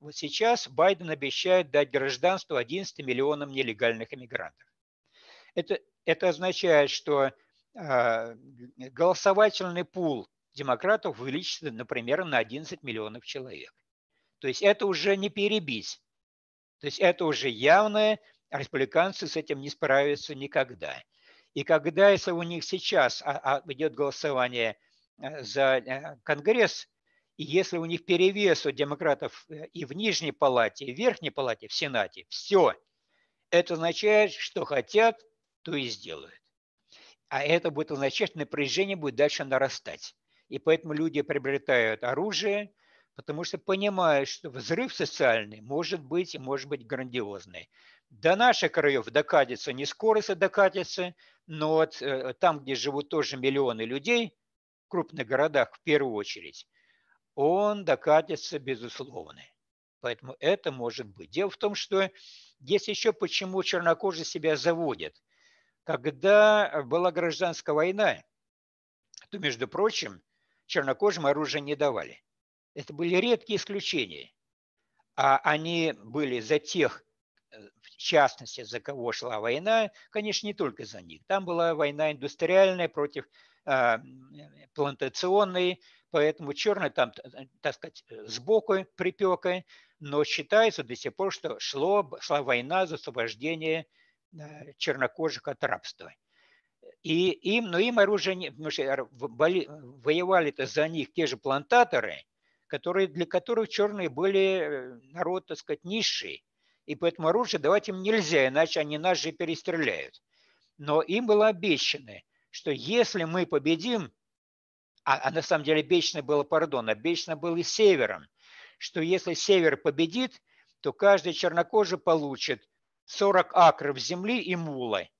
Вот сейчас Байден обещает дать гражданство 11 миллионам нелегальных иммигрантов. Это, это означает, что э, голосовательный пул демократов увеличится, например, на 11 миллионов человек. То есть это уже не перебить. То есть это уже явное, республиканцы с этим не справятся никогда. И когда, если у них сейчас а, а, идет голосование э, за э, Конгресс, и если у них перевес у демократов э, и в нижней палате, и в верхней палате, в Сенате, все, это означает, что хотят, то и сделают. А это будет означать, что напряжение будет дальше нарастать. И поэтому люди приобретают оружие, потому что понимают, что взрыв социальный может быть и может быть грандиозный. До наших краев докатится не скоро докатится, но вот э, там, где живут тоже миллионы людей, в крупных городах в первую очередь, он докатится безусловно. Поэтому это может быть. Дело в том, что есть еще почему чернокожие себя заводят. Когда была гражданская война, то, между прочим, чернокожим оружие не давали. Это были редкие исключения. А они были за тех, в частности, за кого шла война, конечно, не только за них. Там была война индустриальная против э, плантационной, поэтому черный там, так сказать, сбоку припека, но считается до сих пор, что шло, шла война за освобождение э, чернокожих от рабства. И им, но им оружие, не, потому что воевали-то за них те же плантаторы, которые, для которых черные были э, народ, так сказать, низший и поэтому оружие давать им нельзя, иначе они нас же перестреляют. Но им было обещано, что если мы победим, а, а на самом деле обещано было, пардон, обещано было и севером, что если север победит, то каждый чернокожий получит 40 акров земли и мулы.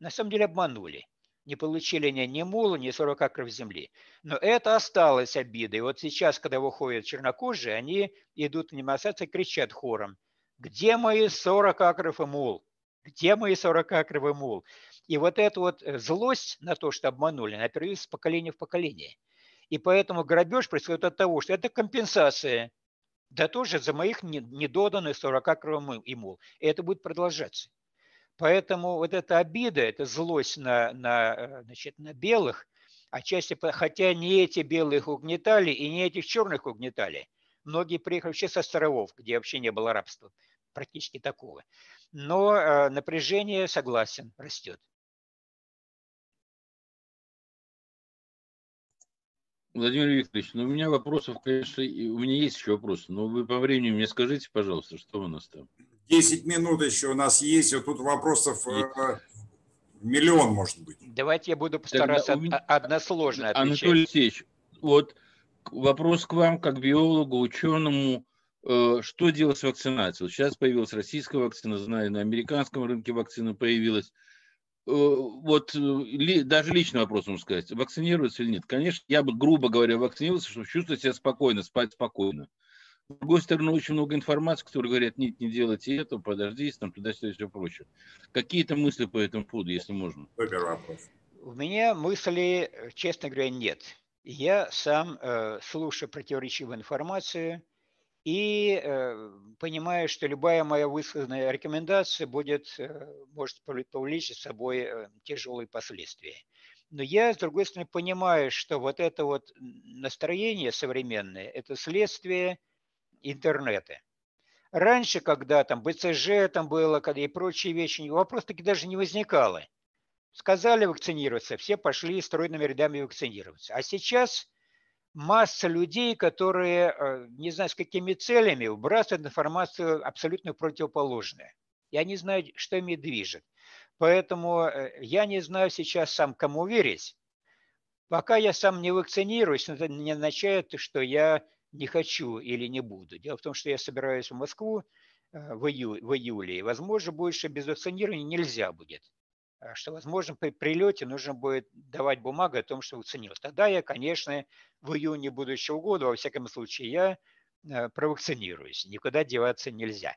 На самом деле обманули. не получили они ни мула, ни 40 акров земли. Но это осталось обидой. Вот сейчас, когда выходят чернокожие, они идут в демонстрации и кричат хором. Где мои 40 акров и мул? Где мои 40 акров и мул? И вот эта вот э, злость на то, что обманули, она передается с поколения в поколение. И поэтому грабеж происходит от того, что это компенсация, да тоже за моих недоданных 40 акров и мул. И это будет продолжаться. Поэтому вот эта обида, эта злость на, на, э, значит, на белых, отчасти, хотя не эти белые их угнетали и не этих черных угнетали, многие приехали вообще с островов, где вообще не было рабства, практически такого. Но э, напряжение, согласен, растет. Владимир Викторович, ну у меня вопросов, конечно, у меня есть еще вопросы, но вы по времени мне скажите, пожалуйста, что у нас там? 10 минут еще у нас есть, вот тут вопросов э, миллион, может быть. Давайте я буду постараться меня... односложно отвечать. Анатолий Алексеевич, вот вопрос к вам, как биологу, ученому. Э, что делать с вакцинацией? Сейчас появилась российская вакцина, знаю, на американском рынке вакцина появилась. Э, вот ли, даже личный вопрос, можно сказать, вакцинируется или нет. Конечно, я бы, грубо говоря, вакцинировался, чтобы чувствовать себя спокойно, спать спокойно. С другой стороны, очень много информации, которые говорят, нет, не делайте это, подождите, там туда-сюда и все прочее. Какие-то мысли по этому поводу, если можно? Супер вопрос. У меня мыслей, честно говоря, нет. Я сам э, слушаю противоречивую информацию и э, понимаю, что любая моя высказанная рекомендация будет, э, может повлечь за собой э, тяжелые последствия. Но я, с другой стороны, понимаю, что вот это вот настроение современное – это следствие – интернета. Раньше, когда там БЦЖ там было, когда и прочие вещи, вопрос таки даже не возникало. Сказали вакцинироваться, все пошли стройными рядами вакцинироваться. А сейчас масса людей, которые, э, не знаю с какими целями, выбрасывают информацию абсолютно противоположную. Я не знаю, что ими движет. Поэтому э, я не знаю сейчас сам, кому верить. Пока я сам не вакцинируюсь, это не означает, что я не хочу или не буду. Дело в том, что я собираюсь в Москву э, в, ию, в июле, возможно, больше без вакцинирования нельзя будет. А что, возможно, при прилете нужно будет давать бумагу о том, что вакцинировался. Тогда я, конечно, в июне будущего года, во всяком случае, я э, провакцинируюсь. Никуда деваться нельзя.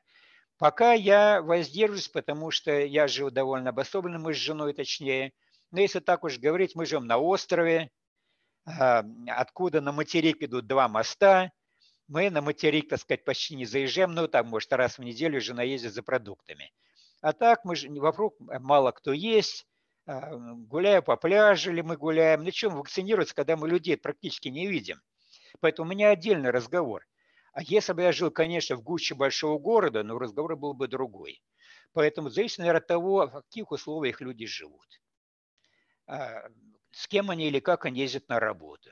Пока я воздержусь, потому что я живу довольно обособленно, мы с женой точнее. Но если так уж говорить, мы живем на острове, откуда на материк идут два моста. Мы на материк, так сказать, почти не заезжаем, ну, там, может, раз в неделю жена ездит за продуктами. А так мы же вокруг мало кто есть, а, гуляю по пляжу или мы гуляем. На чем вакцинироваться, когда мы людей практически не видим? Поэтому у меня отдельный разговор. А если бы я жил, конечно, в гуще большого города, но разговор был бы другой. Поэтому зависит, наверное, от того, в каких условиях люди живут. А, с кем они или как они ездят на работу.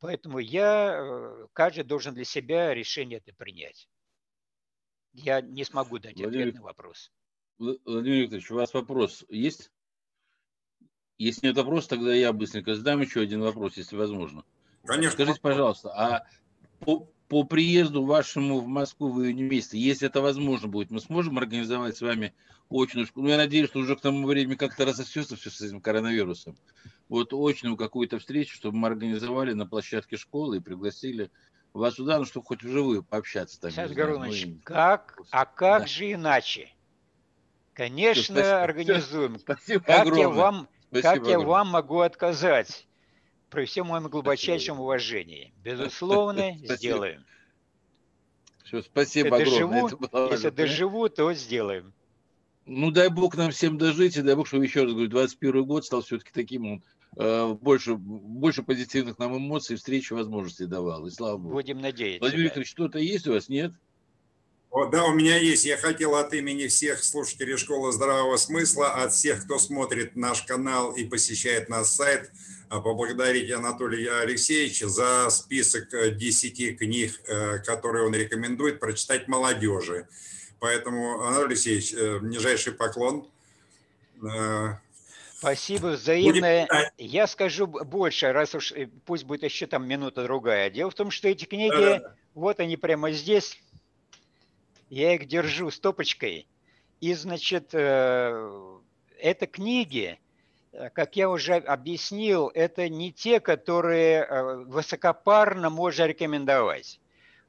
Поэтому я, э, каждый должен для себя решение это принять. Я не смогу дать Владимир, ответ на вопрос. Владимир Викторович, у вас вопрос есть? Если нет вопроса, тогда я быстренько задам еще один вопрос, если возможно. Конечно. Скажите, пожалуйста, а по, по приезду вашему в Москву в июне месяце, если это возможно будет, мы сможем организовать с вами очную школу? Ну, я надеюсь, что уже к тому времени как-то рассосется все с этим коронавирусом вот очную какую-то встречу, чтобы мы организовали на площадке школы и пригласили вас сюда, ну, чтобы хоть вживую пообщаться. Там, Сейчас, Горунович, ну, как, а как да. же иначе? Конечно, спасибо. организуем. Спасибо как огромное. я вам, спасибо как огромное. я вам могу отказать? При всем моем глубочайшем спасибо. уважении. [LAUGHS] Безусловно, спасибо. сделаем. Все, спасибо если огромное. Доживу, если доживу, то сделаем. Ну, дай бог нам всем дожить, и дай бог, чтобы еще раз говорю, 21 год стал все-таки таким Э, больше, больше позитивных нам эмоций, встречи, возможностей давал. И слава Богу. Будем надеяться. Владимир Викторович, что-то есть у вас, нет? О, да, у меня есть. Я хотел от имени всех слушателей Школы здравого смысла, от всех, кто смотрит наш канал и посещает наш сайт, а, поблагодарить Анатолия Алексеевича за список 10 э, книг, э, которые он рекомендует прочитать молодежи. Поэтому, Анатолий Алексеевич, нижайший поклон. Спасибо, взаимное. Будет... Я скажу больше, раз уж э, пусть будет еще там минута другая. Дело в том, что эти книги, да, да. вот они прямо здесь. Я их держу стопочкой. И, значит, э, это книги, э, как я уже объяснил, это не те, которые э, высокопарно можно рекомендовать.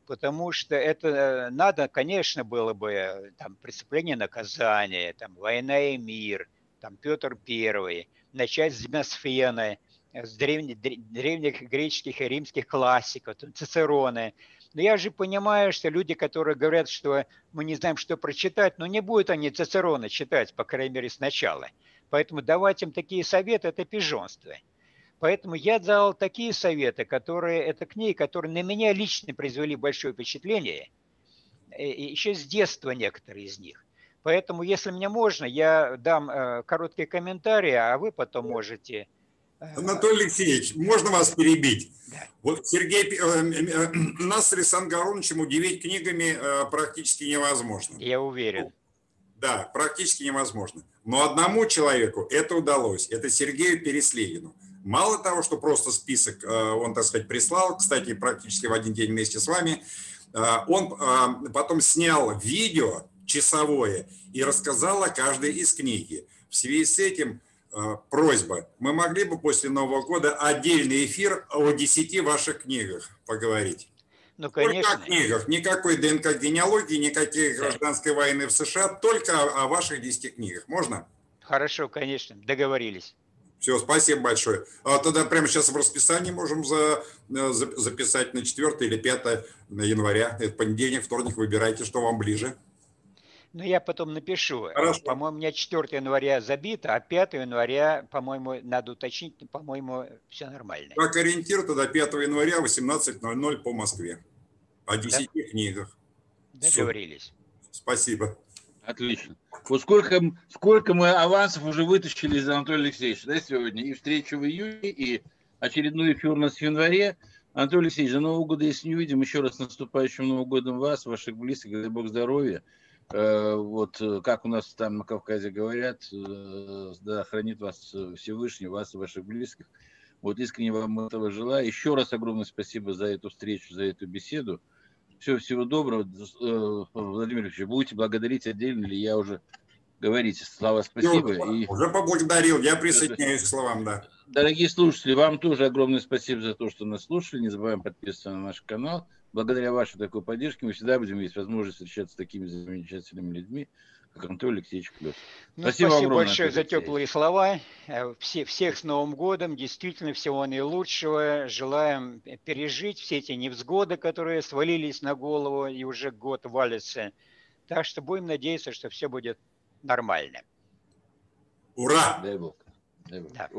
Потому что это надо, конечно, было бы там, преступление наказания, там, война и мир, там, Петр Первый, начать с Демосфена, с древних, древних греческих и римских классиков, там, Цицероны, но я же понимаю, что люди, которые говорят, что мы не знаем, что прочитать, но не будут они Цицерона читать, по крайней мере, сначала. Поэтому давать им такие советы – это пижонство. Поэтому я дал такие советы, которые, это книги, которые на меня лично произвели большое впечатление, и еще с детства некоторые из них. Поэтому, если мне можно, я дам э, короткие комментарии, а вы потом можете Анатолий Алексеевич, можно вас перебить? Да. Вот Сергей, э, э, нас с Александром Горовичем удивить книгами э, практически невозможно. Я уверен. Да, практически невозможно. Но одному человеку это удалось. Это Сергею Переслегину. Мало того, что просто список он, так сказать, прислал, кстати, практически в один день вместе с вами, он потом снял видео часовое и рассказал о каждой из книги. В связи с этим просьба. Мы могли бы после Нового года отдельный эфир о 10 ваших книгах поговорить? Ну, конечно. Только о книгах. Никакой ДНК генеалогии, никакой гражданской войны в США, только о, о ваших 10 книгах. Можно? Хорошо, конечно. Договорились. Все, спасибо большое. А тогда прямо сейчас в расписании можем за, э, за, записать на 4 или 5 января. Это понедельник, вторник. Выбирайте, что вам ближе. Ну, я потом напишу. Хорошо. По-моему, у меня 4 января забито, а 5 января, по-моему, надо уточнить, по-моему, все нормально. Как ориентир, тогда 5 января 18.00 по Москве. О 10 да? книгах. Договорились. Все. Спасибо. Отлично. Вот сколько, сколько мы авансов уже вытащили из Анатолия Алексеевича, да, сегодня? И встречу в июне, и очередной эфир у нас в январе. Анатолий Алексеевич, до Нового года, если не увидим, еще раз наступающим Новым годом вас, ваших близких, дай Бог здоровья. Э, вот э, как у нас там на Кавказе говорят, э, да, хранит вас Всевышний, вас и ваших близких. Вот искренне вам этого желаю. Еще раз огромное спасибо за эту встречу, за эту беседу. Всего, всего доброго. Владимир Ильич, будете благодарить отдельно или я уже говорите. Слава, спасибо. Ну, и... Уже поблагодарил, я присоединяюсь к словам, да. Дорогие слушатели, вам тоже огромное спасибо за то, что нас слушали. Не забываем подписываться на наш канал благодаря вашей такой поддержке мы всегда будем иметь возможность встречаться с такими замечательными людьми, как Анатолий Алексеевич Клёс. Ну, спасибо, спасибо огромное, большое Анатолий за теплые слова. Э, все, всех с Новым годом. Действительно, всего наилучшего. Желаем пережить все эти невзгоды, которые свалились на голову и уже год валятся. Так что будем надеяться, что все будет нормально. Ура! Дай Бог. Дай Бог. Да.